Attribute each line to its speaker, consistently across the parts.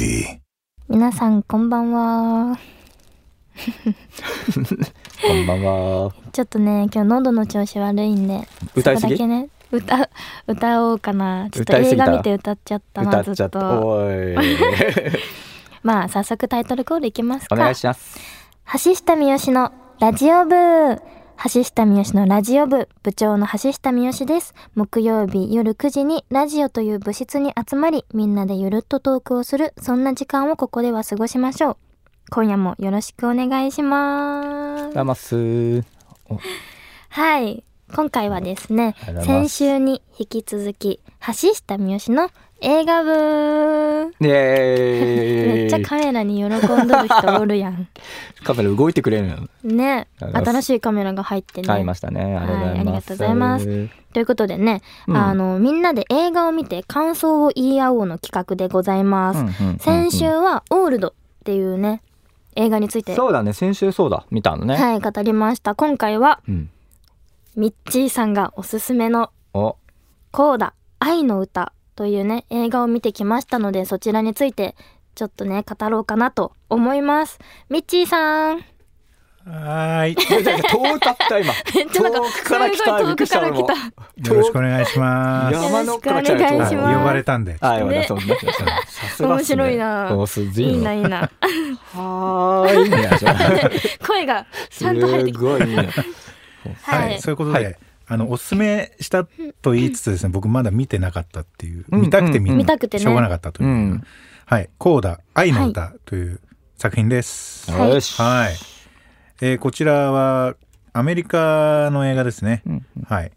Speaker 1: D.
Speaker 2: 皆さんこんばんは
Speaker 3: こんばんは。
Speaker 2: ちょっとね今日喉の調子悪いんで
Speaker 3: 歌いすぎ？
Speaker 2: だけね歌歌おうかなちょっと映画見て歌っちゃったなずっ。と。まあ早速タイトルコールいきますか
Speaker 3: お願いします。
Speaker 2: 橋下三好のラジオ部橋下三好のラジオ部部長の橋下三好です。木曜日夜9時にラジオという部室に集まりみんなでゆるっとトークをするそんな時間をここでは過ごしましょう。今夜もよろしくお願いします。
Speaker 3: ラマス。
Speaker 2: はい。今回はですね
Speaker 3: ありがとうございま
Speaker 2: 先
Speaker 3: す
Speaker 2: 週に引き続き橋下三好の映画部。
Speaker 3: イエーイ。
Speaker 2: めっちゃカメラに喜んどる人おるやん
Speaker 3: カメラ動いてくれるの。
Speaker 2: ね新しいカメラが入ってね
Speaker 3: 買いましたね。ありがとうございます。
Speaker 2: はいありがとうございますということでね、
Speaker 3: うん
Speaker 2: あのみんなで映画を見て感想を言い合おうの企画でございます、
Speaker 3: うんうんうんうん
Speaker 2: 先週はオールドっていうね映画について
Speaker 3: そうだね。先週そうだ。見たのね。
Speaker 2: はい語りました今回は
Speaker 3: うん。
Speaker 2: ミッチーさんがおすすめの
Speaker 3: お。
Speaker 2: コーダ愛の歌というね映画を見てきましたのでそちらについてちょっとね語ろうかなと思いますミッチーさん
Speaker 4: はーい。
Speaker 3: 遠か った今。遠くから来た。
Speaker 2: 遠くから来た。
Speaker 4: よろしくお願いします。
Speaker 3: 山の
Speaker 2: よろしくお
Speaker 3: から来た
Speaker 2: 願いします
Speaker 4: はい呼ばれたんで。
Speaker 3: あ、よかった
Speaker 2: ね面白いな
Speaker 3: い
Speaker 2: いないいな
Speaker 3: はーい。いいね
Speaker 2: 声がちゃんと入ってき
Speaker 3: すごいいいね。
Speaker 2: た
Speaker 4: はい。そういうことで、
Speaker 3: はい
Speaker 4: あのおすすめしたと言いつつですね、僕まだ見てなかったっていう、
Speaker 3: うん
Speaker 4: 見たくて見,、
Speaker 2: たくてね
Speaker 4: しょうがなかったという。
Speaker 3: うん
Speaker 4: はい。コーダ愛の歌という作品です。
Speaker 2: はい
Speaker 3: よし。
Speaker 4: はい。えーこちらはアメリカの映画ですね。
Speaker 3: うん
Speaker 4: はい。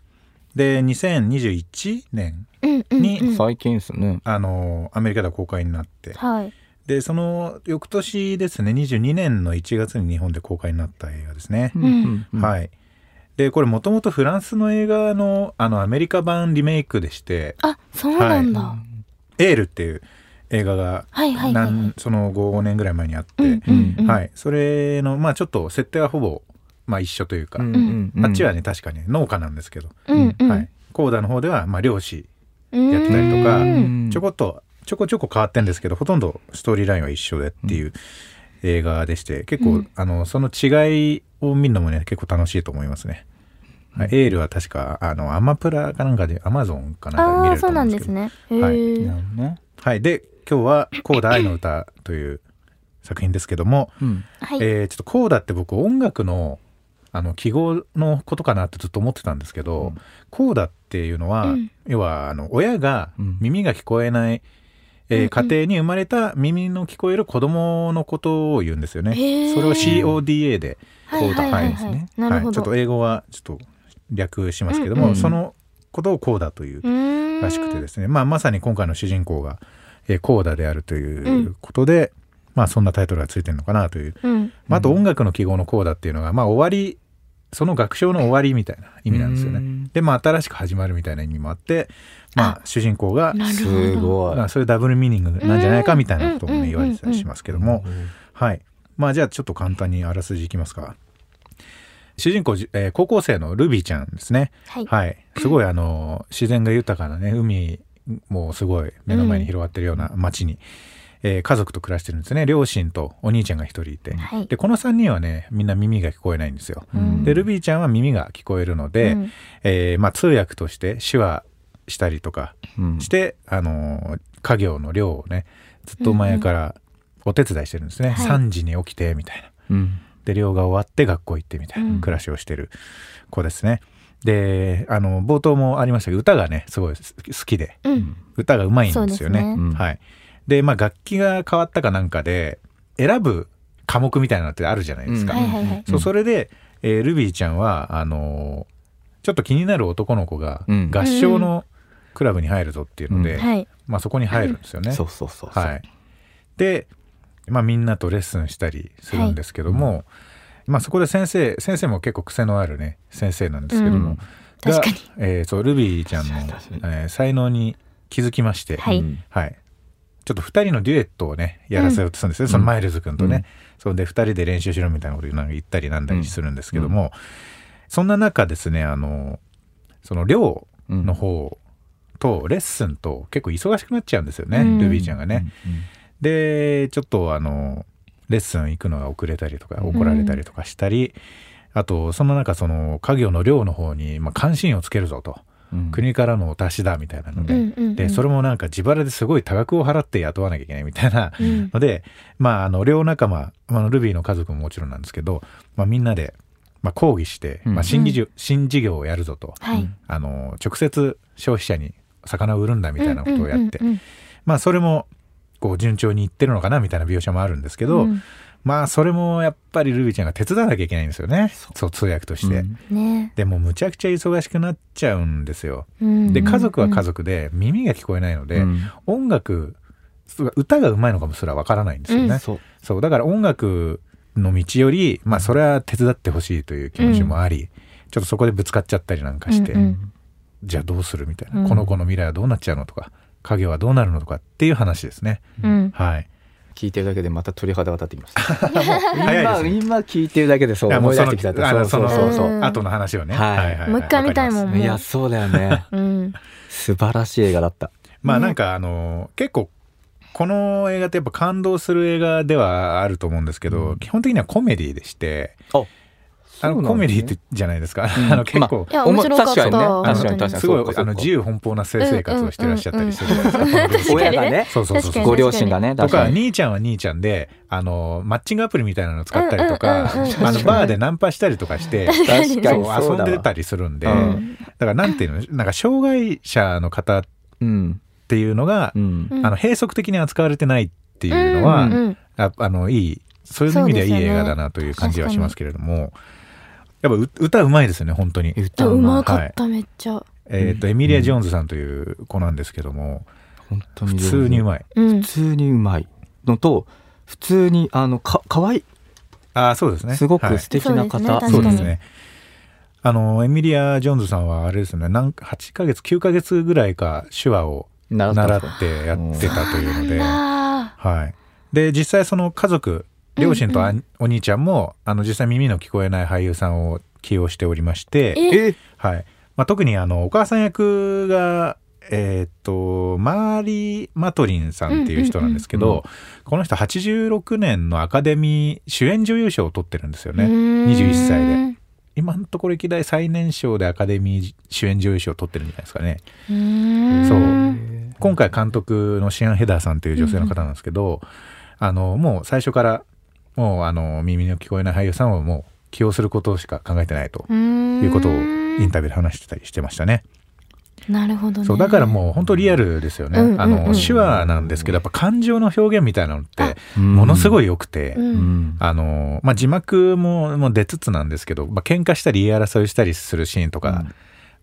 Speaker 4: で、2021年
Speaker 2: うんうん
Speaker 4: に、
Speaker 2: うん
Speaker 3: 最近ですね。
Speaker 4: あのアメリカでは公開になって、
Speaker 2: はい
Speaker 4: でその翌年ですね22年の1月に日本で公開になった映画ですね、
Speaker 2: ん
Speaker 4: はいでこれもともとフランスの映画のあのアメリカ版リメイクでして
Speaker 2: あそうなんだ、「
Speaker 4: エール」っていう映画がその5年ぐらい前にあって、
Speaker 2: うんうんうん。
Speaker 4: はい、それのまあちょっと設定はほぼ、まあ、一緒というか、あっちはね確かに農家なんですけど、
Speaker 2: うんうん。
Speaker 4: はい、コーダの方ではまあ漁師やってたりとか
Speaker 2: うん。
Speaker 4: ちょこっとちょこちょこ変わってんですけどほとんどストーリーラインは一緒でっていう映画でして結構、
Speaker 2: うん。
Speaker 4: あのその違いを見るのもね結構楽しいと思いますね。はい、エールは確かあのアマプラかなんかでアマゾンかなんかで見れると
Speaker 2: ああそうな
Speaker 4: 思うんでけど。
Speaker 2: んですすねへ
Speaker 4: はい
Speaker 3: ね。
Speaker 4: はい、で今日は「コーダ愛の歌」という作品ですけども、
Speaker 3: うん。
Speaker 2: はい、
Speaker 4: えーちょっとコーダって僕音楽のあの記号のことかなってずっと思ってたんですけど、
Speaker 3: うん。
Speaker 4: コーダっていうのは、
Speaker 2: うん。
Speaker 4: 要はあの親が
Speaker 3: うん。
Speaker 4: 耳が聞こえない、えー
Speaker 2: うんうん。
Speaker 4: 家庭に生まれた耳の聞こえる子供のことを言うんですよね。それを CODA で、
Speaker 2: はいはいはい
Speaker 4: コーダ
Speaker 2: はい
Speaker 3: ですね。
Speaker 4: はい、
Speaker 2: なるほど、
Speaker 4: ちょっと英語はちょっと略しますけども、
Speaker 2: うん
Speaker 3: うん。
Speaker 4: そのことをコーダというらしくてですね、まあ、まさに今回の主人公が、えーコーダであるということで、まあそんなタイトルがついてるのかなという、
Speaker 2: うん。
Speaker 4: まあ、あと音楽の記号のコーダっていうのが、まあ、終わりその学章の終わりみたいな意味なんですよね。
Speaker 3: うん。
Speaker 4: でまあ新しく始まるみたいな意味もあって、まあ、主人公が
Speaker 3: すごい。
Speaker 4: まあそういうダブルミーニングなんじゃないかみたいなことも
Speaker 2: うん
Speaker 4: ね言われてたりしますけども、はい。まあじゃあちょっと簡単にあらすじいきますか。主人公、えー高校生のルビーちゃんですね。
Speaker 2: はい、
Speaker 4: はい、すごいあの自然が豊かなね海もすごい目の前に広がってるような町に、えー家族と暮らしてるんですね。両親とお兄ちゃんが一人いて、
Speaker 2: はい。
Speaker 4: でこの3人はねみんな耳が聞こえないんですよ。
Speaker 2: うん。
Speaker 4: でルビーちゃんは耳が聞こえるので、
Speaker 2: うん。
Speaker 4: えーまあ、通訳として手話したりとか
Speaker 3: うん。
Speaker 4: して、あの家業の漁をねずっと前からお手伝いしてるんですね、
Speaker 2: はい。
Speaker 4: 3時に起きてみたいな。
Speaker 3: うん。
Speaker 4: で漁が終わって学校行ってみたいな
Speaker 2: うん。
Speaker 4: 暮らしをしてる子ですね。であの冒頭もありましたけど歌がねすごい好きで。
Speaker 2: うん。
Speaker 4: 歌がうまいんですよね。
Speaker 3: ね。
Speaker 4: はい、でまあ楽器が変わったかなんかで選ぶ科目みたいなのってあるじゃないですか。
Speaker 3: うん。
Speaker 2: はいはいはい。
Speaker 4: そうそれで、えールビーちゃんはあのちょっと気になる男の子が
Speaker 3: うん。
Speaker 4: 合唱のクラブに入るぞっていうので、
Speaker 3: うん。
Speaker 2: はい。
Speaker 4: まあ、そこに入るんですよね。
Speaker 3: そうそうそうそう。
Speaker 4: はい、で、まあ、みんなとレッスンしたりするんですけども、まあ、そこで先生先生も結構癖のあるね先生なんですけども、
Speaker 3: うん。
Speaker 4: が
Speaker 2: 確かに。
Speaker 4: えーそうルビーちゃんの、えー才能に気づきまして、
Speaker 2: はい。
Speaker 3: うん。
Speaker 4: はい。ちょっと2人のデュエットをねやらせようとするんですね、そのマイルズ君とね、
Speaker 3: うん。
Speaker 4: それで2人で練習しろみたいなことなんか言ったりなんだりするんですけども、そんな中ですねあのその寮の方とレッスンと結構忙しくなっちゃうんですよね、
Speaker 2: うん。
Speaker 4: ルビーちゃんがね。でちょっとあのレッスン行くのが遅れたりとか怒られたりとかしたり、あとその中その家業の寮の方に、まあ、関心をつけるぞと、
Speaker 3: うん。
Speaker 4: 国からのお達しだみたいなので、
Speaker 2: うんうんうん。
Speaker 4: でそれもなんか自腹ですごい多額を払って雇わなきゃいけないみたいな
Speaker 2: うん。
Speaker 4: ので、まあ、あの寮仲間、まあ、ルビーの家族ももちろんなんですけど、まあ、みんなで、まあ、抗議して、
Speaker 3: うん。
Speaker 4: まあ、新技術新事業をやるぞと、
Speaker 2: はい。
Speaker 4: あの直接消費者に魚を売るんだみたいなことをやって、
Speaker 2: うんうんうん。
Speaker 4: まあそれもこう順調にいってるのかなみたいな描写もあるんですけど、
Speaker 2: うん。
Speaker 4: まあそれもやっぱりルビーちゃんが手伝わなきゃいけないんですよね。そう。通訳として。
Speaker 3: うん。
Speaker 2: ね。
Speaker 4: でもむちゃくちゃ忙しくなっちゃうんですよ。
Speaker 2: うん。
Speaker 4: で家族は家族で耳が聞こえないので、
Speaker 3: うん。
Speaker 4: 音楽歌がうまいのかもすらわからないんですよね。
Speaker 2: うん。
Speaker 3: そう。
Speaker 4: そうだから音楽の道よりまあそれは手伝ってほしいという気持ちもあり、ちょっとそこでぶつかっちゃったりなんかして、
Speaker 2: うんうん。
Speaker 4: じゃあどうするみたいな、
Speaker 2: うん。
Speaker 4: この子の未来はどうなっちゃうのとか家業はどうなるのとかっていう話ですね。
Speaker 2: うん。
Speaker 4: はい。
Speaker 3: 聞いてるだけでまた鳥肌が立ってきました
Speaker 4: 早いですね。
Speaker 3: 今今聞いてるだけでそう思い出してきたってそうそうそう。
Speaker 4: 後の話をね、
Speaker 3: はい。
Speaker 2: もう一回見たいもん
Speaker 3: いやそうだよね。
Speaker 2: うん。
Speaker 3: 素晴らしい映画だった。
Speaker 2: ね
Speaker 4: まあなんかあの結構この映画ってやっぱ感動する映画ではあると思うんですけど、
Speaker 3: うん。
Speaker 4: 基本的にはコメディでしてあのコメディってじゃないですか、
Speaker 3: うん。
Speaker 4: あの結構、
Speaker 2: いや面白かった。
Speaker 3: 確かにね。
Speaker 2: 本当に
Speaker 3: 確かに確かに。
Speaker 4: すごいあの自由奔放な性生活をしてらっしゃったりしてるじゃないですか、親
Speaker 2: 確かにね。
Speaker 3: 親がね
Speaker 4: そうそうそう。
Speaker 3: ご両親がね
Speaker 4: とか兄ちゃんは兄ちゃんであのマッチングアプリみたいなの使ったりとか、
Speaker 2: うんうんうんうん。
Speaker 4: あのバーでナンパしたりとかして
Speaker 2: 確かに。
Speaker 4: 遊んでたりするんで、
Speaker 3: うん
Speaker 4: だからなんていうのなんか障害者の方っ
Speaker 3: うん
Speaker 4: ていうのが、あの閉塞的に扱われてないっていうのは、
Speaker 2: うんうん
Speaker 4: ああのいいそういう意味ではいい映画だなという感じはしますけれども、やっぱう歌うまいですよね本当に。
Speaker 3: 歌
Speaker 2: う
Speaker 3: うま
Speaker 2: かっためっちゃ。
Speaker 4: えっ、とエミリア・ジョーンズさんという子なんですけども、
Speaker 3: 本当に
Speaker 4: 普通にうまい。
Speaker 2: うん。
Speaker 3: 普通にうまいのと普通にあのか可愛い。
Speaker 4: ああそうですね。
Speaker 3: すご
Speaker 4: はい。
Speaker 3: く素敵な方、
Speaker 2: そうですね確かに
Speaker 4: そうですね。あのエミリア・ジョーンズさんはあれですよねなんか8ヶ月9ヶ月ぐらいか手話を
Speaker 3: 習っ
Speaker 4: てやってたというので、
Speaker 2: あ
Speaker 4: はい、で実際その家族両親とお兄ちゃんもあの実際耳の聞こえない俳優さんを起用しておりまして、
Speaker 2: え
Speaker 3: え
Speaker 4: はい。まあ、特にあのお母さん役がえーっとマーリー・マトリンさんっていう人なんですけど、
Speaker 3: うんうんうん
Speaker 4: この人86年のアカデミー主演女優賞を取ってるんですよ
Speaker 2: ー
Speaker 4: ね21
Speaker 2: 21
Speaker 4: 歳で。今のところ歴代最年少でアカデミー主演女優賞を取ってるんじゃないですかね。そう。
Speaker 2: う
Speaker 4: 今回監督のシアン・ヘダーさんという女性の方なんですけど、あのもう最初からもうあの耳の聞こえない俳優さんをもう起用することしか考えてないと
Speaker 2: ん。
Speaker 4: いうことをインタビューで話してたりしてましたね。
Speaker 2: なるほどね。
Speaker 4: そうだからもう本当リアルですよね。
Speaker 2: うんうんうん。
Speaker 4: あの手話なんですけどやっぱ感情の表現みたいなのって
Speaker 3: うん。
Speaker 4: ものすごい良くて、
Speaker 2: うん。
Speaker 3: うん
Speaker 4: あのまあ、字幕ももう出つつなんですけど、まあ喧嘩したり言い争いしたりするシーンとか、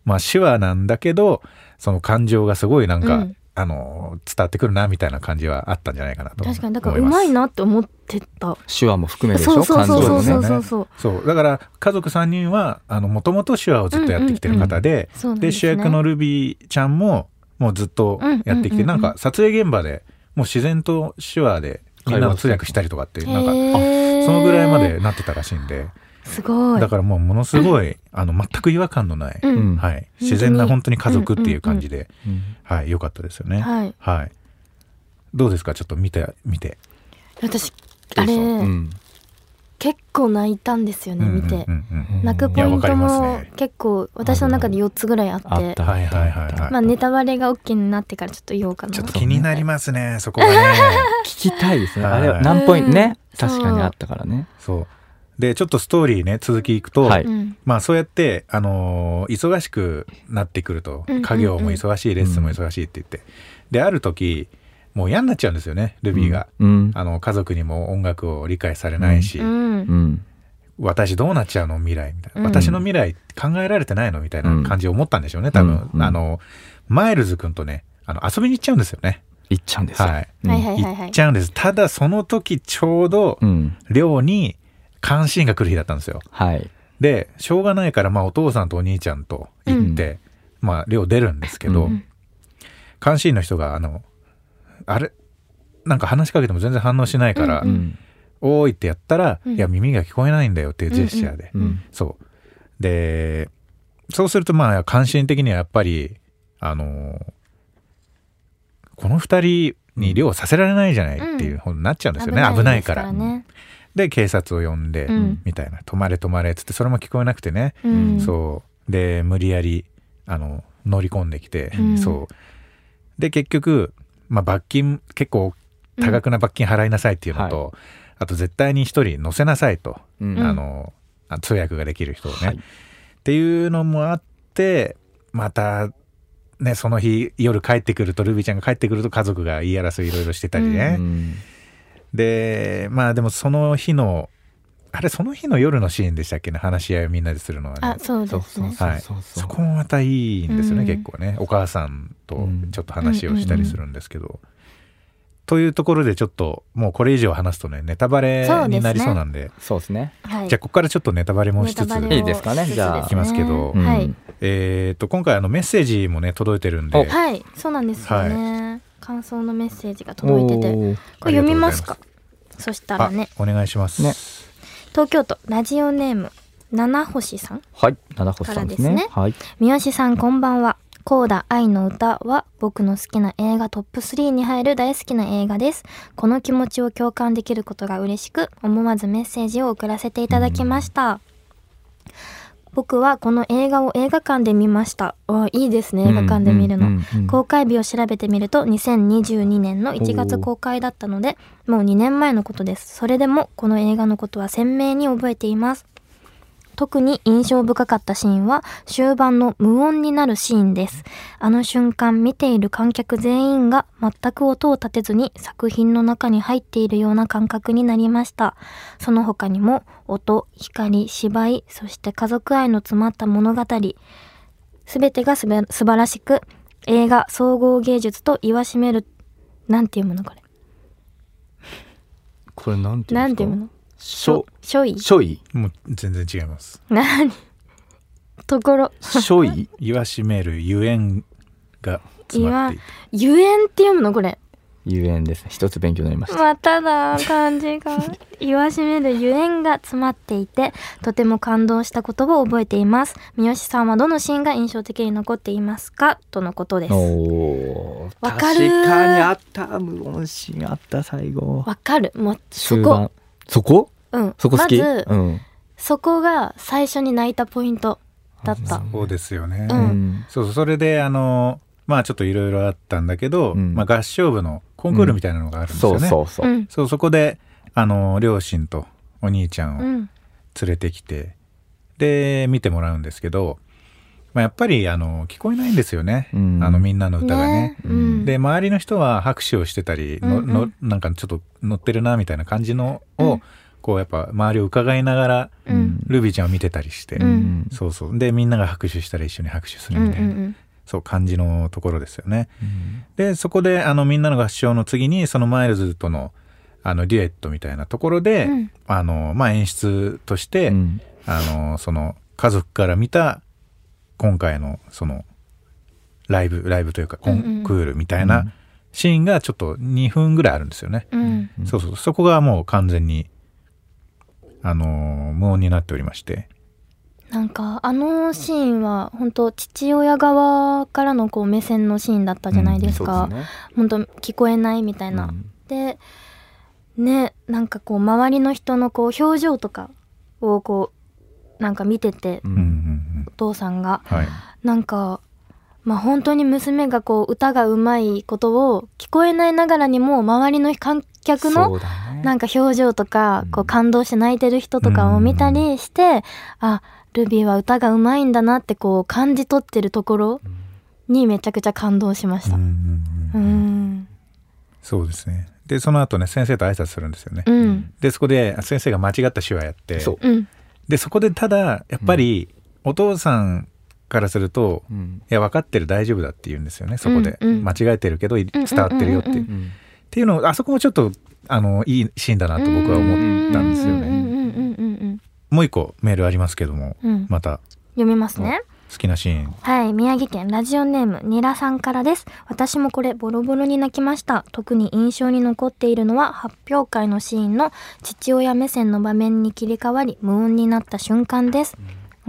Speaker 4: まあ手話なんだけどその感情がすごいなんか、
Speaker 2: うん
Speaker 4: あの伝わってくるなみたいな感じはあったんじゃないかなと思います。
Speaker 2: 確かにだからうまいなって思ってた。
Speaker 3: 手話も含めでしょ？
Speaker 2: そうそう
Speaker 3: 感情も
Speaker 2: そうそうそう
Speaker 3: ね
Speaker 2: そうそう。
Speaker 4: そう。だから家族3人はあのもともと手話をずっとやってきてる方で、です主役のルビーちゃんももうずっとやってきて、
Speaker 2: うんうんうん。うん
Speaker 4: なんか撮影現場でもう自然と手話でみんなの通訳したりとかっていうなんかそのぐらいまでなってたらしいんで、
Speaker 2: すごい。
Speaker 4: だからもうものすごい、あの全く違和感のない、はい、自然な本当に。家族っていう感じで、
Speaker 3: うん
Speaker 4: はい良かったですよね。
Speaker 2: はい。
Speaker 4: はい。どうですか？ちょっと見て見て。
Speaker 2: 私あれ、
Speaker 3: うん。
Speaker 2: 結構泣いたんですよね見て、
Speaker 4: うんうんうん。うん
Speaker 2: 泣くポイントも
Speaker 4: ね。
Speaker 2: 結構私の中で4つぐらいあって。
Speaker 3: あった。
Speaker 4: はいはいはいはい。
Speaker 2: まあネタバレが OK になってからちょっと言おうかな
Speaker 4: ちょっと気になりますねそこがね。
Speaker 3: 聞きたいですね。
Speaker 4: はい
Speaker 3: あれは何ポイントね？
Speaker 2: うん。
Speaker 3: 確かにあったからね。
Speaker 4: そう。でちょっとストーリーね続きいくと、
Speaker 3: はい。
Speaker 2: うん。
Speaker 4: まあそうやってあのー忙しくなってくると
Speaker 2: うんうんうん。
Speaker 4: 家業も忙しいレッスンも忙しいって言って、である時もう嫌になっちゃうんですよねルビーが。
Speaker 3: うん。
Speaker 4: あの家族にも音楽を理解されないし、
Speaker 2: うん。
Speaker 3: うん。
Speaker 4: 私どうなっちゃうの未来みたいな、
Speaker 2: うん。
Speaker 4: 私の未来考えられてないのみたいな感じを思ったんでしょうね多分、
Speaker 3: うん。うん。
Speaker 4: あのマイルズ君とねあの遊びに行っちゃうんですよね。
Speaker 3: 行っちゃうんですよ。
Speaker 4: はい。行っちゃうんです。ただその時ちょうど
Speaker 3: うん。
Speaker 4: 寮に監視員が来る日だったんですよ。
Speaker 3: はい。
Speaker 4: でしょうがないからまあお父さんとお兄ちゃんと行って、まあ寮出るんですけど、
Speaker 3: うん。
Speaker 4: 監視員の人があのあれ？なんか話しかけても全然反応しないから「
Speaker 2: うん
Speaker 3: うん。
Speaker 4: おーい」ってやったら「
Speaker 2: うん。
Speaker 4: いや耳が聞こえないんだよ」っていうジェスチャーで、
Speaker 3: うん。
Speaker 4: そう。でそうするとまあ関心的にはやっぱりあのこの二人に漁をさせられないじゃないっていうふうになっちゃうんですよね、危ないから。
Speaker 2: ね。
Speaker 4: で警察を呼んで、
Speaker 2: うん。
Speaker 4: みたいな「止まれ止まれ」っつってそれも聞こえなくてね、
Speaker 2: うん。
Speaker 4: そう。で無理やりあの乗り込んできて、
Speaker 2: うん。
Speaker 4: そう。で結局、まあ、罰金結構多額な罰金払いなさいっていうのと、あと絶対に一人乗せなさいと、
Speaker 3: うん。
Speaker 2: うん。
Speaker 4: あのあ通訳ができる人をね、
Speaker 3: はい。
Speaker 4: っていうのもあってまたねその日夜帰ってくるとルビーちゃんが帰ってくると家族が言い争いいろいろしてたりね、
Speaker 3: うん
Speaker 4: でまあでもその日のあれその日の夜のシーンでしたっけね？話し合いをみんなでするのはね。
Speaker 2: あ、そうですね。
Speaker 4: はい
Speaker 3: そうそう。
Speaker 4: そこもまたいいんですよね、
Speaker 2: うん。
Speaker 4: 結構ね。お母さんと
Speaker 3: うん。
Speaker 4: ちょっと話をしたりするんですけど、というところでちょっともうこれ以上話すとねネタバレになりそうなんで。
Speaker 3: そうですね。
Speaker 2: はい。
Speaker 4: じゃあここからちょっとネタバレもしつつ
Speaker 3: いいですかね？じゃあ
Speaker 4: いきますけど。
Speaker 3: うん
Speaker 2: はい。
Speaker 4: えー、と今回あのメッセージもね届いてるんで。
Speaker 3: お
Speaker 2: はい。そうなんですよね。感想のメッセージが届いてて。これ読みますか？そしたらね、
Speaker 4: あお願いします、
Speaker 3: ね。
Speaker 2: 東京都ラジオネーム七星さん
Speaker 3: はい七星さんですね。
Speaker 2: からです
Speaker 3: はい。
Speaker 2: 三好さんこんばんは。コーダ愛の歌は僕の好きな映画トップ3に入る大好きな映画です。この気持ちを共感できることが嬉しく思わずメッセージを送らせていただきました僕はこの映画を映画館で見ました。あいいですね。映画館で見るの、
Speaker 3: うんうん
Speaker 2: 公開日を調べてみると2022年の1月公開だったのでもう2年前のことです。それでもこの映画のことは鮮明に覚えています特に印象深かったシーンは終盤の無音になるシーンです。あの瞬間見ている観客全員が全く音を立てずに作品の中に入っているような感覚になりました。その他にも音光芝居そして家族愛の詰まった物語すべてがすべ素晴らしく、映画総合芸術と言わしめる、なんていうものこれ？
Speaker 3: これなんていう
Speaker 2: の？
Speaker 3: しょ
Speaker 2: しょい？
Speaker 3: しょい？
Speaker 4: もう全然違います
Speaker 2: なにところ。
Speaker 3: しょい？
Speaker 4: 言わしめるゆえんが詰まっていて
Speaker 2: ゆえんっていうものこれ？
Speaker 3: ゆえんです一つ勉強になりました
Speaker 2: まただ、漢字が。言わしめるゆえんが詰まっていて、とても感動したことを覚えています。三好さんはどのシーンが印象的に残っていますか？とのことです。わかる
Speaker 3: 確かにあった無音シーンあった最後
Speaker 2: わかる。もう、そこ。
Speaker 3: そこ？
Speaker 2: うん。
Speaker 3: そこ好き？
Speaker 2: まず、
Speaker 3: うん。
Speaker 2: そこが最初に泣いたポイントだった。
Speaker 4: そうですよね、
Speaker 2: うん。
Speaker 4: そうそうそれであのまあちょっといろいろあったんだけど、
Speaker 3: うん。
Speaker 4: まあ、合唱部のコンクールみたいなのがあるんです
Speaker 3: そ
Speaker 4: よね、
Speaker 3: うそうそう。う、
Speaker 2: ん。
Speaker 4: そうそこであの両親とお兄ちゃんを連
Speaker 2: うん。
Speaker 4: れてきて、で見てもらうんですけど、まあ、やっぱりあの聞こえないんですよね、
Speaker 3: うん。
Speaker 4: あのみんなの歌がね。
Speaker 2: ね。うん。
Speaker 4: で周りの人は拍手をしてたりの、
Speaker 2: うんうん。
Speaker 4: のなんかちょっと乗ってるなみたいな感じのを、
Speaker 2: うん。
Speaker 4: こうやっぱ周りを伺いながら
Speaker 2: うん。
Speaker 4: ルビーちゃんを見てたりして、
Speaker 2: うん。
Speaker 4: そうそう。でみんなが拍手したら一緒に拍手す
Speaker 2: うんう
Speaker 4: るみたいな、
Speaker 2: ん
Speaker 4: そう感じのところですよね。
Speaker 3: うん。
Speaker 4: でそこであのみんなの合唱の次にそのマイルズとのあのデュエットみたいなところで、
Speaker 2: うん。
Speaker 4: あのまあ、演出として、
Speaker 3: うん。
Speaker 4: あのその家族から見た今回のそのライブライブというかコンクールみたいなシーンがちょっと2分ぐらいあるんですよね。
Speaker 2: うん。うん。
Speaker 4: そうそうそこがもう完全にあの無音になっておりまして
Speaker 2: なんかあのシーンは本当父親側からのこう目線のシーンだったじゃないですか。
Speaker 3: そうですね
Speaker 2: 本当聞こえないみたいな。
Speaker 3: うん
Speaker 2: でねなんかこう周りの人のこう表情とかをこうなんか見てて、
Speaker 3: う
Speaker 4: うん
Speaker 2: 父さんが
Speaker 4: はい
Speaker 2: なんかまあ本当に娘がこう歌がうまいことを聞こえないながらにも周りの観客のなんか表情とか、
Speaker 3: うん
Speaker 2: こう感動して泣いてる人とかを見たりして、あ、ルビーは歌がうまいんだなってこう感じ取ってるところにめちゃくちゃ感動しました。
Speaker 4: うんうん
Speaker 2: う
Speaker 4: うん
Speaker 2: ん。
Speaker 4: そうですねでその後ね先生と挨拶するんですよね。
Speaker 2: うん。
Speaker 4: でそこで先生が間違った手話やって
Speaker 3: そう
Speaker 2: うん。
Speaker 4: でそこでただやっぱりお父さんからすると、
Speaker 3: うん
Speaker 4: いや分かってる大丈夫だって言うんですよねそこで、
Speaker 2: うんうん
Speaker 4: 間違えてるけどい伝わってるよって、
Speaker 2: うんうんうん
Speaker 3: うん
Speaker 4: っていうのをあそこもちょっとあのいいシーンだなと僕は思ったんですよね。
Speaker 2: うんうんうんうんうん
Speaker 4: もう一個メールありますけども
Speaker 2: うんうん。
Speaker 4: また
Speaker 2: 読みますね。
Speaker 4: 好きなシーン
Speaker 2: はい、宮城県ラジオネームニラさんからです。私もこれボロボロに泣きました。特に印象に残っているのは発表会のシーンの父親目線の場面に切り替わり無音になった瞬間です。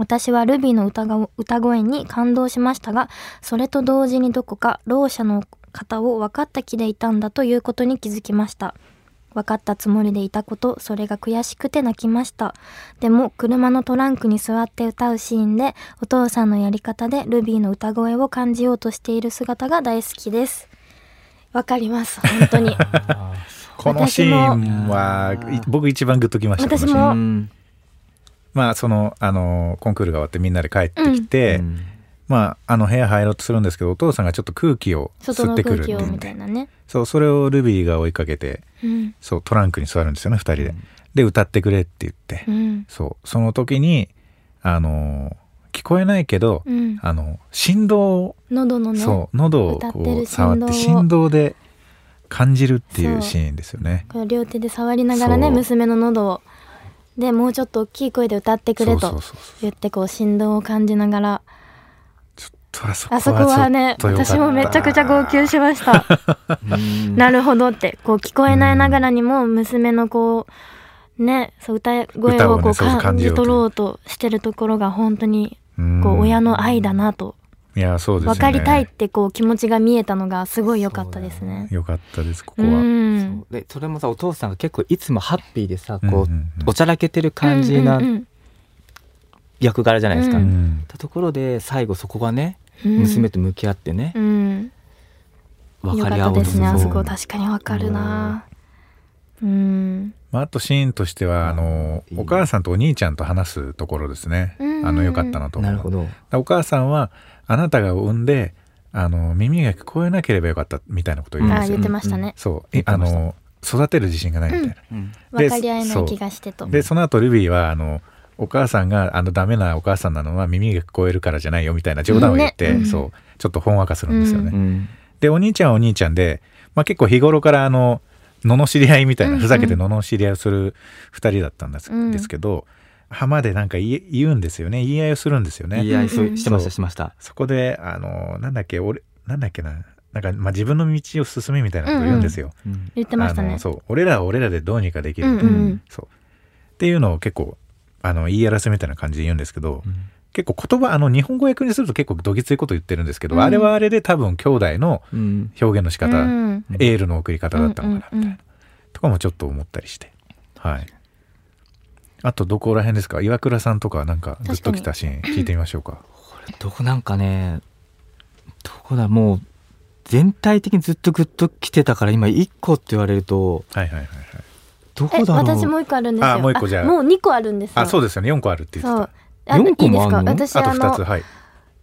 Speaker 2: 私はルビーの歌が歌声に感動しましたが、それと同時にどこかろう者の方を分かった気でいたんだということに気づきました。分かったつもりでいたことそれが悔しくて泣きました。でも車のトランクに座って歌うシーンでお父さんのやり方でルビーの歌声を感じようとしている姿が大好きです。わかります本当に。
Speaker 4: このシーンはい僕一番グッときました
Speaker 2: 私も
Speaker 4: まあそのあのコンクールが終わってみんなで帰ってきて、
Speaker 3: うん。
Speaker 4: まああの部屋入ろうとするんですけどお父さんがちょっと空気を吸ってくるって言ったて
Speaker 2: いなね。
Speaker 4: そうそれをルビーが追いかけて
Speaker 2: うん。
Speaker 4: そうトランクに座るんですよね2人で。で歌ってくれって言って、
Speaker 2: うん。
Speaker 4: そう。その時にあの聞こえないけど、
Speaker 2: うん。
Speaker 4: あの振動を、
Speaker 2: 喉のね
Speaker 4: そう喉をこう触って
Speaker 2: 振動
Speaker 4: で感じるってい
Speaker 2: そう
Speaker 4: うシーンですよね。
Speaker 2: 両手で触りながらね娘の喉をでもうちょっと大きい声で歌ってくれと言ってこう振動を感じながら。
Speaker 4: あそこ
Speaker 2: あそこはね私もめちゃくちゃ号泣しました。
Speaker 3: うん。
Speaker 2: なるほどってこう聞こえないながらにも娘のこうねそう歌声
Speaker 4: 歌を
Speaker 2: こう
Speaker 4: 感
Speaker 2: 感じ取ろうとしてるところが本当に
Speaker 4: うん。
Speaker 2: こう親の愛だなと
Speaker 4: いやそうですよね。
Speaker 2: 分かりたいってこう気持ちが見えたのがすごい良かったですね。
Speaker 4: よかったですここ
Speaker 2: う
Speaker 4: は。
Speaker 2: ん
Speaker 3: でそれもさお父さんが結構いつもハッピーでさこう、
Speaker 4: うん。うんうん
Speaker 3: おちゃらけてる感じな
Speaker 2: うんうん
Speaker 3: 役柄じゃないですか。
Speaker 2: う
Speaker 4: うん。
Speaker 3: たところで最後そこがね、
Speaker 2: うん。
Speaker 3: 娘と向き合ってね
Speaker 2: う、ん。
Speaker 3: 分
Speaker 2: よか
Speaker 3: かり合おうと
Speaker 2: ったですねあ
Speaker 3: る
Speaker 2: そこ確かにわかるな。うん。
Speaker 4: まあ、あとシーンとしてはあの
Speaker 3: いい。
Speaker 4: お母さんとお兄ちゃんと話すところですね。
Speaker 2: うん
Speaker 4: あの良かったなと。思う。
Speaker 3: なるほど。
Speaker 4: お母さんはあなたが産んであの耳が聞こえなければよかったみたいなことを言うんですよ。
Speaker 2: あ言っ。てましたね。
Speaker 4: そう。あの育てる自信がないみたいな。
Speaker 3: うん。
Speaker 4: で
Speaker 2: 分かり合えない気がしてと。
Speaker 4: でその後ルビーはあのお母さんがあのダメなお母さんなのは耳が聞こえるからじゃないよみたいな冗談を言って、
Speaker 2: ねうん。
Speaker 4: そう。ちょっとほんわかするんですよね。
Speaker 3: うん。
Speaker 4: でお兄ちゃんはお兄ちゃんで、まあ、結構日頃からあの罵り合いみたいな、
Speaker 2: うん。うん
Speaker 4: ふざけて罵り合いをする2人だったんです,、
Speaker 2: うん。
Speaker 4: ですけど浜でなんか言うんですよね。言い合いをするんですよね。
Speaker 3: 言い合いしてましたしました。
Speaker 4: そこであのなんだっけ俺なんだっけな。なんか、まあ、自分の道を進めみたいなことを言うんですよ。
Speaker 3: うん
Speaker 2: 言ってましたね。
Speaker 4: あのそう。俺らは俺らでどうにかできる、
Speaker 2: うんうんうん。
Speaker 4: そう。っていうのを結構あの言い争いみたいな感じで言うんですけど、
Speaker 3: うん。
Speaker 4: 結構言葉あの日本語訳にすると結構どぎついこと言ってるんですけど、
Speaker 2: うん。
Speaker 4: あれはあれで多分兄弟の
Speaker 3: うん。
Speaker 4: 表現の仕方、
Speaker 2: うん。
Speaker 4: エールの送り方だったのかなみたいな、
Speaker 2: うんうんうん。
Speaker 4: とかもちょっと思ったりして。はいあとどこら辺ですか？岩倉さんとかなんかグッときたシーン聞いてみましょうか。
Speaker 3: どこなんかねどこだ？もう全体的にずっとグッと来てたから今1個って言われると
Speaker 4: はいはいはいはい。
Speaker 3: ど
Speaker 2: え
Speaker 3: こだろう？
Speaker 2: 私もう一個あるんですよ。
Speaker 4: あもう一個じゃあ。
Speaker 2: もう二個あるんですよ。
Speaker 4: あそうですよね。4個あるって言
Speaker 2: そう。
Speaker 4: って
Speaker 2: あ
Speaker 3: 四個
Speaker 2: いいですか？
Speaker 3: もあんの
Speaker 2: 私あ
Speaker 4: たあと2つ。
Speaker 2: の
Speaker 4: はい。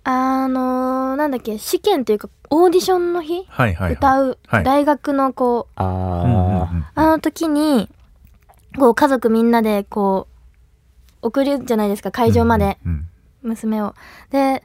Speaker 2: あのーなんだっけ？試験というかオーディションの日？
Speaker 4: はいはいはい。
Speaker 2: 歌う。
Speaker 4: はい。
Speaker 2: 大学のこう
Speaker 3: ああ
Speaker 2: の時にこう家族みんなでこう送るじゃないですか会場まで。
Speaker 4: うんうん
Speaker 2: 娘を。で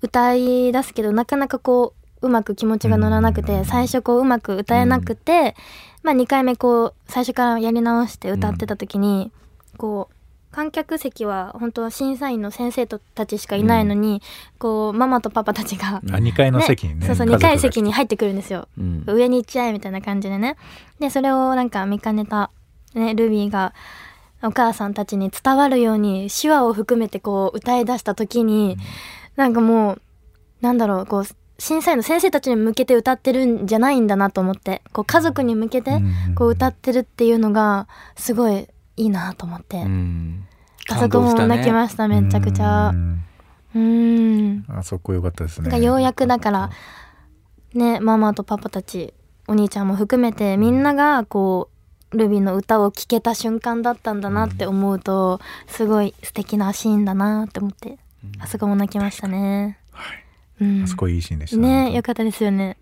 Speaker 2: 歌い出すけどなかなかこううまく気持ちが乗らなくて
Speaker 4: うん
Speaker 2: 最初こううまく歌えなくて、まあ2回目こう最初からやり直して歌ってた時に、こう観客席は本当は審査員の先生たちしかいないのに、こうママとパパたちが、
Speaker 3: うん。
Speaker 4: あ2階の席にね
Speaker 2: そうそう2
Speaker 4: 家族が
Speaker 2: 階席に入ってくるんですよ。
Speaker 3: うん。
Speaker 2: 上に行っちゃえみたいな感じでね。でそれをなんか見かねた、ね、ルビーがお母さんたちに伝わるように手話を含めてこう歌い出した時に、なんかもうなんだろうこう審査員の先生たちに向けて歌ってるんじゃないんだなと思ってこう家族に向けてこう歌ってるっていうのがすごいいいなと思って、
Speaker 3: うん。
Speaker 2: あそこも泣きましためちゃくちゃ。
Speaker 4: うん。
Speaker 2: うん。
Speaker 4: あそこ良かったですね。
Speaker 2: なんかようやくだからねママとパパたちお兄ちゃんも含めてみんながこうルビーの歌を聴けた瞬間だったんだなって思うとすごい素敵なシーンだなって思ってあそこも泣きましたね。うん。
Speaker 4: あそこいいシーンでした本当に
Speaker 2: ねよかったですよね。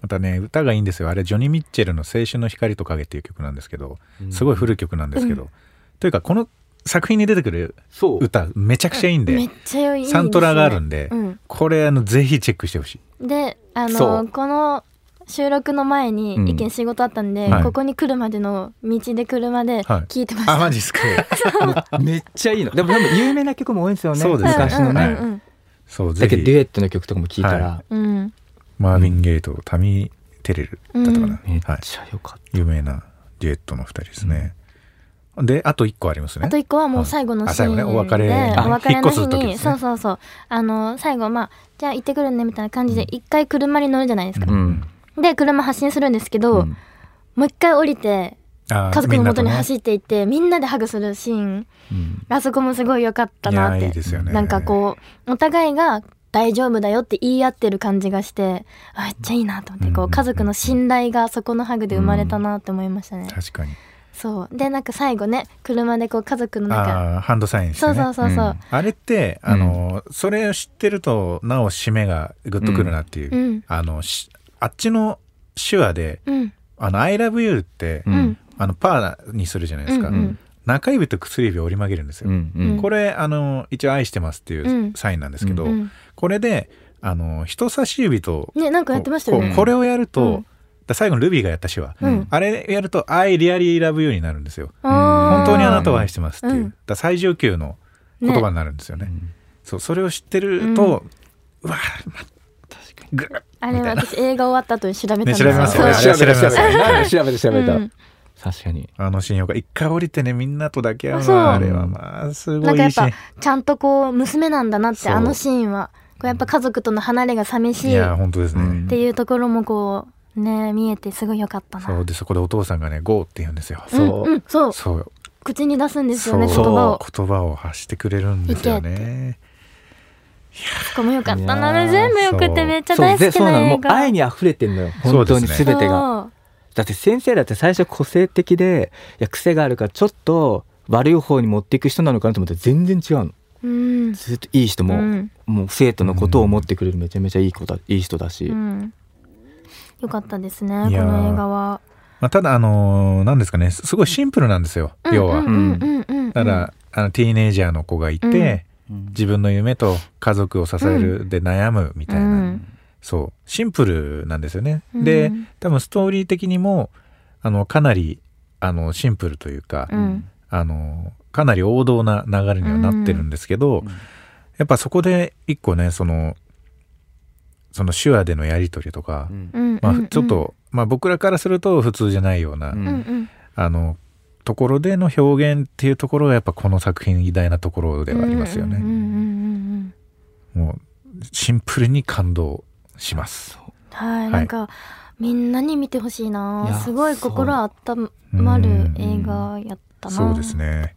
Speaker 4: またね歌がいいんですよ。あれジョニー・ミッチェルの「青春の光と影」っていう曲なんですけどすごい古い曲なんですけど、というかこの作品に出てくる
Speaker 3: そう。
Speaker 4: 歌めちゃくちゃいいんで、
Speaker 2: めっちゃいいです、ね。
Speaker 4: サントラがあるんで、
Speaker 2: うん。
Speaker 4: これあのぜひチェックしてほしい。
Speaker 2: であのこの収録の前に
Speaker 3: うん。
Speaker 2: 一件仕事あったんで、
Speaker 4: はい。
Speaker 2: ここに来るまでの道で車で
Speaker 4: はい。
Speaker 2: 聞いてました。
Speaker 4: あマジっすか？
Speaker 3: めっちゃいいのでも多分有名な曲も多いんですよね。
Speaker 4: そうですね。
Speaker 3: 昔のね、
Speaker 2: うんうん。
Speaker 4: そうぜ
Speaker 3: だけどデュ
Speaker 4: ひ
Speaker 3: エットの曲とかも聞いたら、
Speaker 4: は
Speaker 2: うんうん。
Speaker 4: マーヴィン・ゲイトタミー・テレルだったかな、
Speaker 3: めっ
Speaker 4: はい、
Speaker 3: ちゃ良かっ
Speaker 4: 有名なデュエットの2人ですね、であと1個ありますね。
Speaker 2: あと一個はもう最後のシーンで、
Speaker 4: あ最後ねお別れ。
Speaker 3: あ
Speaker 2: お別れの日
Speaker 4: 引っ越す時
Speaker 2: に、
Speaker 4: ね。
Speaker 2: そうそうそう。あの最後まあじゃあ行ってくるねみたいな感じで一回車に乗るじゃないですか、
Speaker 3: うん
Speaker 2: で車発進するんですけど、
Speaker 3: うん。
Speaker 2: もう一回降りて家族の元に
Speaker 4: みんなとね。
Speaker 2: 走っていってみんなでハグするシーン。
Speaker 3: うん。
Speaker 2: あそこもすごい良かったなっ
Speaker 4: いやい
Speaker 2: て
Speaker 4: いですよね。
Speaker 2: なんかこうお互いが大丈夫だよって言い合ってる感じがしてあめっちゃいいなと思ってこ
Speaker 4: うん。
Speaker 2: う家族の信頼がそこのハグで生まれたなって思いましたね、
Speaker 4: 確かに。
Speaker 2: そう。でなんか最後ね車でこう家族の中
Speaker 4: ハンドサインして
Speaker 2: そう
Speaker 4: ね
Speaker 2: そうそうそう、
Speaker 4: あれってあの、それを知ってるとなお締めがグッとくるなっていう、
Speaker 2: うん。
Speaker 4: あのしあっちの手話で
Speaker 2: うん「
Speaker 4: あの I love you」って、
Speaker 3: う
Speaker 2: うん。ん
Speaker 4: あのパーにするじゃないですか、
Speaker 2: うんうん。
Speaker 4: 中指と薬指を折り曲げるんですよ、
Speaker 3: うんうん。
Speaker 4: これあの一応「愛してます」っていううん。サインなんですけど、
Speaker 2: うん
Speaker 4: これであの人差し指と
Speaker 2: ねなんかやってましたよね。
Speaker 4: これをやると、
Speaker 2: うん。
Speaker 4: だ最後のルビーがやった手話、
Speaker 2: うん。
Speaker 4: あれやると「I really love you」になるんですよ。
Speaker 2: 本
Speaker 4: 本当にあなたを愛してますっていう、
Speaker 2: うん。
Speaker 4: だ最上級の言葉になるんですよね。そうそれを知ってると、うわぐっ
Speaker 2: あれは私映画終わった後に調べたんです
Speaker 4: ね調べますよね。調べますよね
Speaker 3: 調べて調べた。
Speaker 2: うん。
Speaker 3: 確かに。
Speaker 4: あのシーンが一回降りてねみんなとだけ会う
Speaker 2: そう。
Speaker 4: のはあれはまあす
Speaker 2: なんかやっぱ
Speaker 4: ごいいいシーン
Speaker 2: ちゃんとこう娘なんだなって
Speaker 4: そう。
Speaker 2: あのシーンは。こうやっぱ家族との離れが寂し
Speaker 4: い。や
Speaker 2: いっ
Speaker 4: 本当ですね、
Speaker 3: うん
Speaker 2: ていうところもこうね見えてすごい良かったな。
Speaker 4: そうでそこでお父さんがね「ゴー」って言うんですよ。
Speaker 3: そう
Speaker 2: うんうん、そう。
Speaker 4: そう。
Speaker 2: 口に出すんですよね言
Speaker 4: そう。
Speaker 2: 葉を
Speaker 4: 言葉を発してくれるんですよね
Speaker 2: そこも良かったな
Speaker 3: ー
Speaker 2: 全部良くてめっちゃ大好き
Speaker 3: でそうなの。も
Speaker 2: な映画
Speaker 3: う愛に溢れてんのよ。本当に全てが。だって先生だって最初個性的でいや癖があるからちょっと悪い方に持っていく人なのかなと思って全然違うの。
Speaker 2: そううん。
Speaker 3: ずっといい人も、
Speaker 2: うん。
Speaker 3: もう生徒のことを思ってくれるめちゃめちゃいい子だいい人だし、
Speaker 2: うん。良かったですねこの映画は
Speaker 4: まあ、ただあのーなんですかねすすごいシンプルなんですよ要は、ただあのティー。ネイジャーの子がいて、
Speaker 2: うん
Speaker 4: 自分の夢と家族を支えるで悩むみたいな、
Speaker 2: うん。
Speaker 4: そう。シンプルなんですよね、
Speaker 2: うん。
Speaker 4: で多分ストーリー的にもあのかなりあのシンプルというか、
Speaker 2: うん。
Speaker 4: あのかなり王道な流れにはなってるんですけど、やっぱそこで一個ねそのその手話でのやり取りとか、まあちょっと、まあ、僕らからすると普通じゃないような、あのところでの表現っていうところがやっぱこの作品偉大なところではありますよね。もうシンプルに感動します。
Speaker 2: はい、
Speaker 4: い
Speaker 2: なんかみんなに見てほしい
Speaker 3: い
Speaker 2: な
Speaker 3: や
Speaker 2: すごい心温まる映画やったな
Speaker 4: そうですね。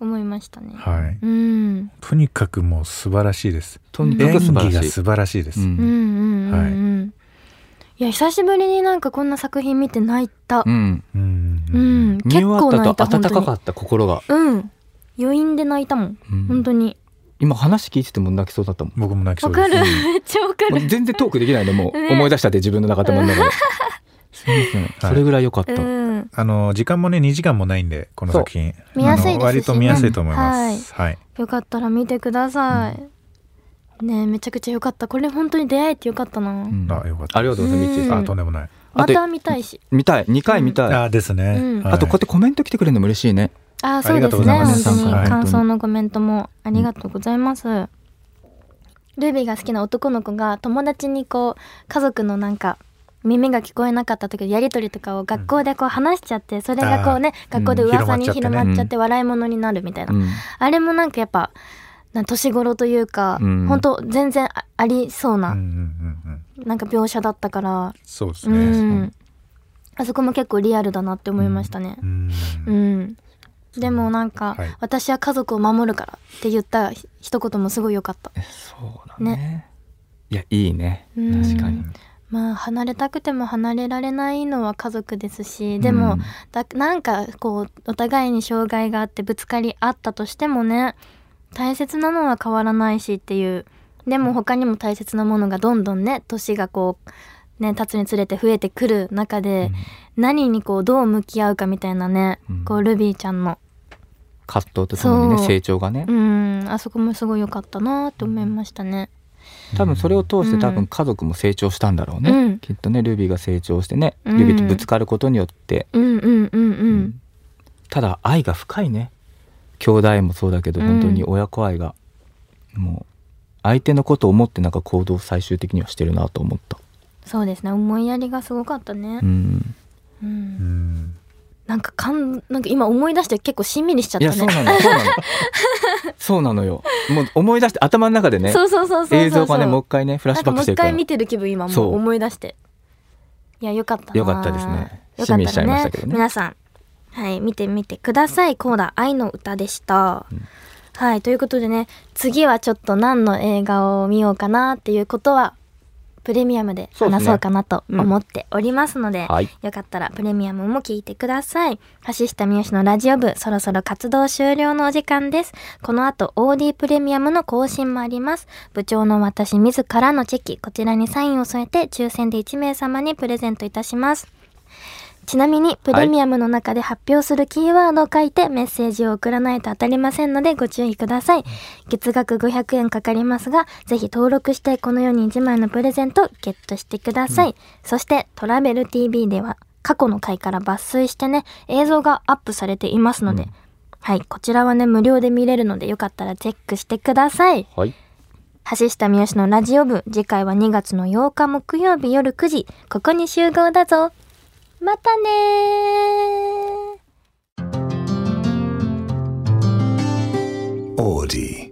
Speaker 2: 思いましたね
Speaker 4: はい。
Speaker 2: うん
Speaker 4: とにかくもう素晴らしいです。
Speaker 3: とにか
Speaker 4: 演
Speaker 3: く素晴らしい
Speaker 4: 技が素晴らしいです。
Speaker 3: うん
Speaker 2: うんうんうんうんいや久しぶりになんかこんな作品見て泣いた。
Speaker 3: うん。
Speaker 4: うん。
Speaker 2: うん。結構泣い
Speaker 3: ったと
Speaker 2: た本当に。
Speaker 3: 温かかった心が、
Speaker 2: うん。余韻で泣いたもん。
Speaker 3: うん。
Speaker 2: 本当に。
Speaker 3: 今話聞いてても泣きそうだったもん。
Speaker 4: 僕も泣きそ
Speaker 2: わかる。
Speaker 4: うです。
Speaker 2: めっちゃわかる。
Speaker 3: 全然トークできないのもう。
Speaker 2: ね。
Speaker 3: 思い出したって自分の中でも それぐらい良かった、
Speaker 2: うん。
Speaker 4: あの時間もね2時間もないんでこの作品。
Speaker 2: 見やすいです
Speaker 4: 割と見やすいと思います。はい。
Speaker 2: よかったら見てくださいねえめちゃくちゃよかった。これ本当に出会えてよかったな。
Speaker 3: うん。
Speaker 4: あよかった。
Speaker 3: ありがとうございます。ミッチーさん
Speaker 4: あとんでもない。
Speaker 2: また見たいし。
Speaker 3: 見たい。2回見たい、
Speaker 4: あですね。
Speaker 2: うん。
Speaker 4: はい。
Speaker 3: あとこうやってコメント来てくれるのも嬉しいね。
Speaker 2: あそうですね。
Speaker 4: ありがとうございます。
Speaker 2: 本当に
Speaker 4: はい。
Speaker 2: 感想のコメントもありがとうございます、ルビーが好きな男の子が友達にこう家族のなんか耳が聞こえなかった時のやり取りとかを学校でこう話しちゃってそれがこうね学校で噂に
Speaker 4: 広まっちゃってね。
Speaker 2: 広まっちゃって笑い物になるみたいな、
Speaker 3: うん。
Speaker 2: あれもなんかやっぱな年頃というか、
Speaker 3: うん。
Speaker 2: 本当全然あありそうな、
Speaker 4: うんうんうんうん。
Speaker 2: なんか描写だったから。う
Speaker 4: そうですね。
Speaker 2: ん。あそこも結構リアルだなって思いましたね。
Speaker 4: うん。
Speaker 2: うん、でもなんか、
Speaker 4: はい。
Speaker 2: 私は家族を守るからって言ったひ一言もすごい良かった。
Speaker 3: そうだね。いやいいね。
Speaker 2: うん。
Speaker 3: 確かに。
Speaker 2: まあ離れたくても離れられないのは家族ですしでも、
Speaker 3: うん
Speaker 2: だなんかこうお互いに障害があってぶつかり合ったとしてもね大切なのは変わらないしっていう。でも他にも大切なものがどんどんね年がこうね経つにつれて増えてくる中で、何にこうどう向き合うかみたいなね、
Speaker 3: うん。
Speaker 2: こうルビーちゃんの。
Speaker 3: 葛藤とともにね成長がね。
Speaker 2: うん。あそこもすごい良かったなと思いましたね。
Speaker 3: 多分それを通して多
Speaker 2: うん。
Speaker 3: 分家族も成長したんだろうね、
Speaker 2: うん。
Speaker 3: きっとねルビーが成長してね
Speaker 2: うん。
Speaker 3: ルビーとぶつかることによって、
Speaker 2: うんうんうん。うん。
Speaker 3: ただ愛が深いね兄弟もそうだけど
Speaker 2: うん。
Speaker 3: 本当に親子愛が、もう相手のことを思ってなんか行動を最終的にはしてるなと思った。
Speaker 2: そうですね。思いやりがすごかったね。
Speaker 3: う。ん。
Speaker 2: うん。
Speaker 4: うん。
Speaker 2: なんかかんなんか今思い出して結構しんみりしちゃったね。
Speaker 3: いやそうなのそうなの。そうなのよ。もう思い出して頭の中でね
Speaker 2: そうそうそうそうそう
Speaker 3: 映像がねもう一回ねフラッシュバックしてるから。
Speaker 2: もう一回見てる気分今も
Speaker 3: そう。
Speaker 2: う思い出して。いやよかったな。
Speaker 3: よかったですね。
Speaker 2: よかっ
Speaker 3: しんみりしちゃいましたけどね。
Speaker 2: 皆さんはい見てみてくださいコーダ愛の歌でした、
Speaker 3: うん
Speaker 2: はいということでね次はちょっと何の映画を見ようかなっていうことはプレミアムで話そうかなと思っておりますので、
Speaker 3: はい
Speaker 2: よかったらプレミアムも聞いてください。橋下三好のラジオ部、そろそろ活動終了のお時間です。この後、OD プレミアムの更新もあります。部長の私自らのチェキ、こちらにサインを添えて、抽選で1名様にプレゼントいたします。ちなみに、プレミアムの中で発表するキーワードを書いてメッセージを送らないと当たりませんのでご注意ください。月額500円かかりますが、ぜひ登録してこのように1枚のプレゼントゲットしてください。そして、トラベル TV では過去の回から抜粋してね、映像がアップされていますので、はい、こちらはね、無料で見れるのでよかったらチェックしてください。
Speaker 3: はい
Speaker 2: 橋下三好のラジオ部、次回は2月の8日木曜日夜9時、ここに集合だぞ。またねオー
Speaker 1: ディ。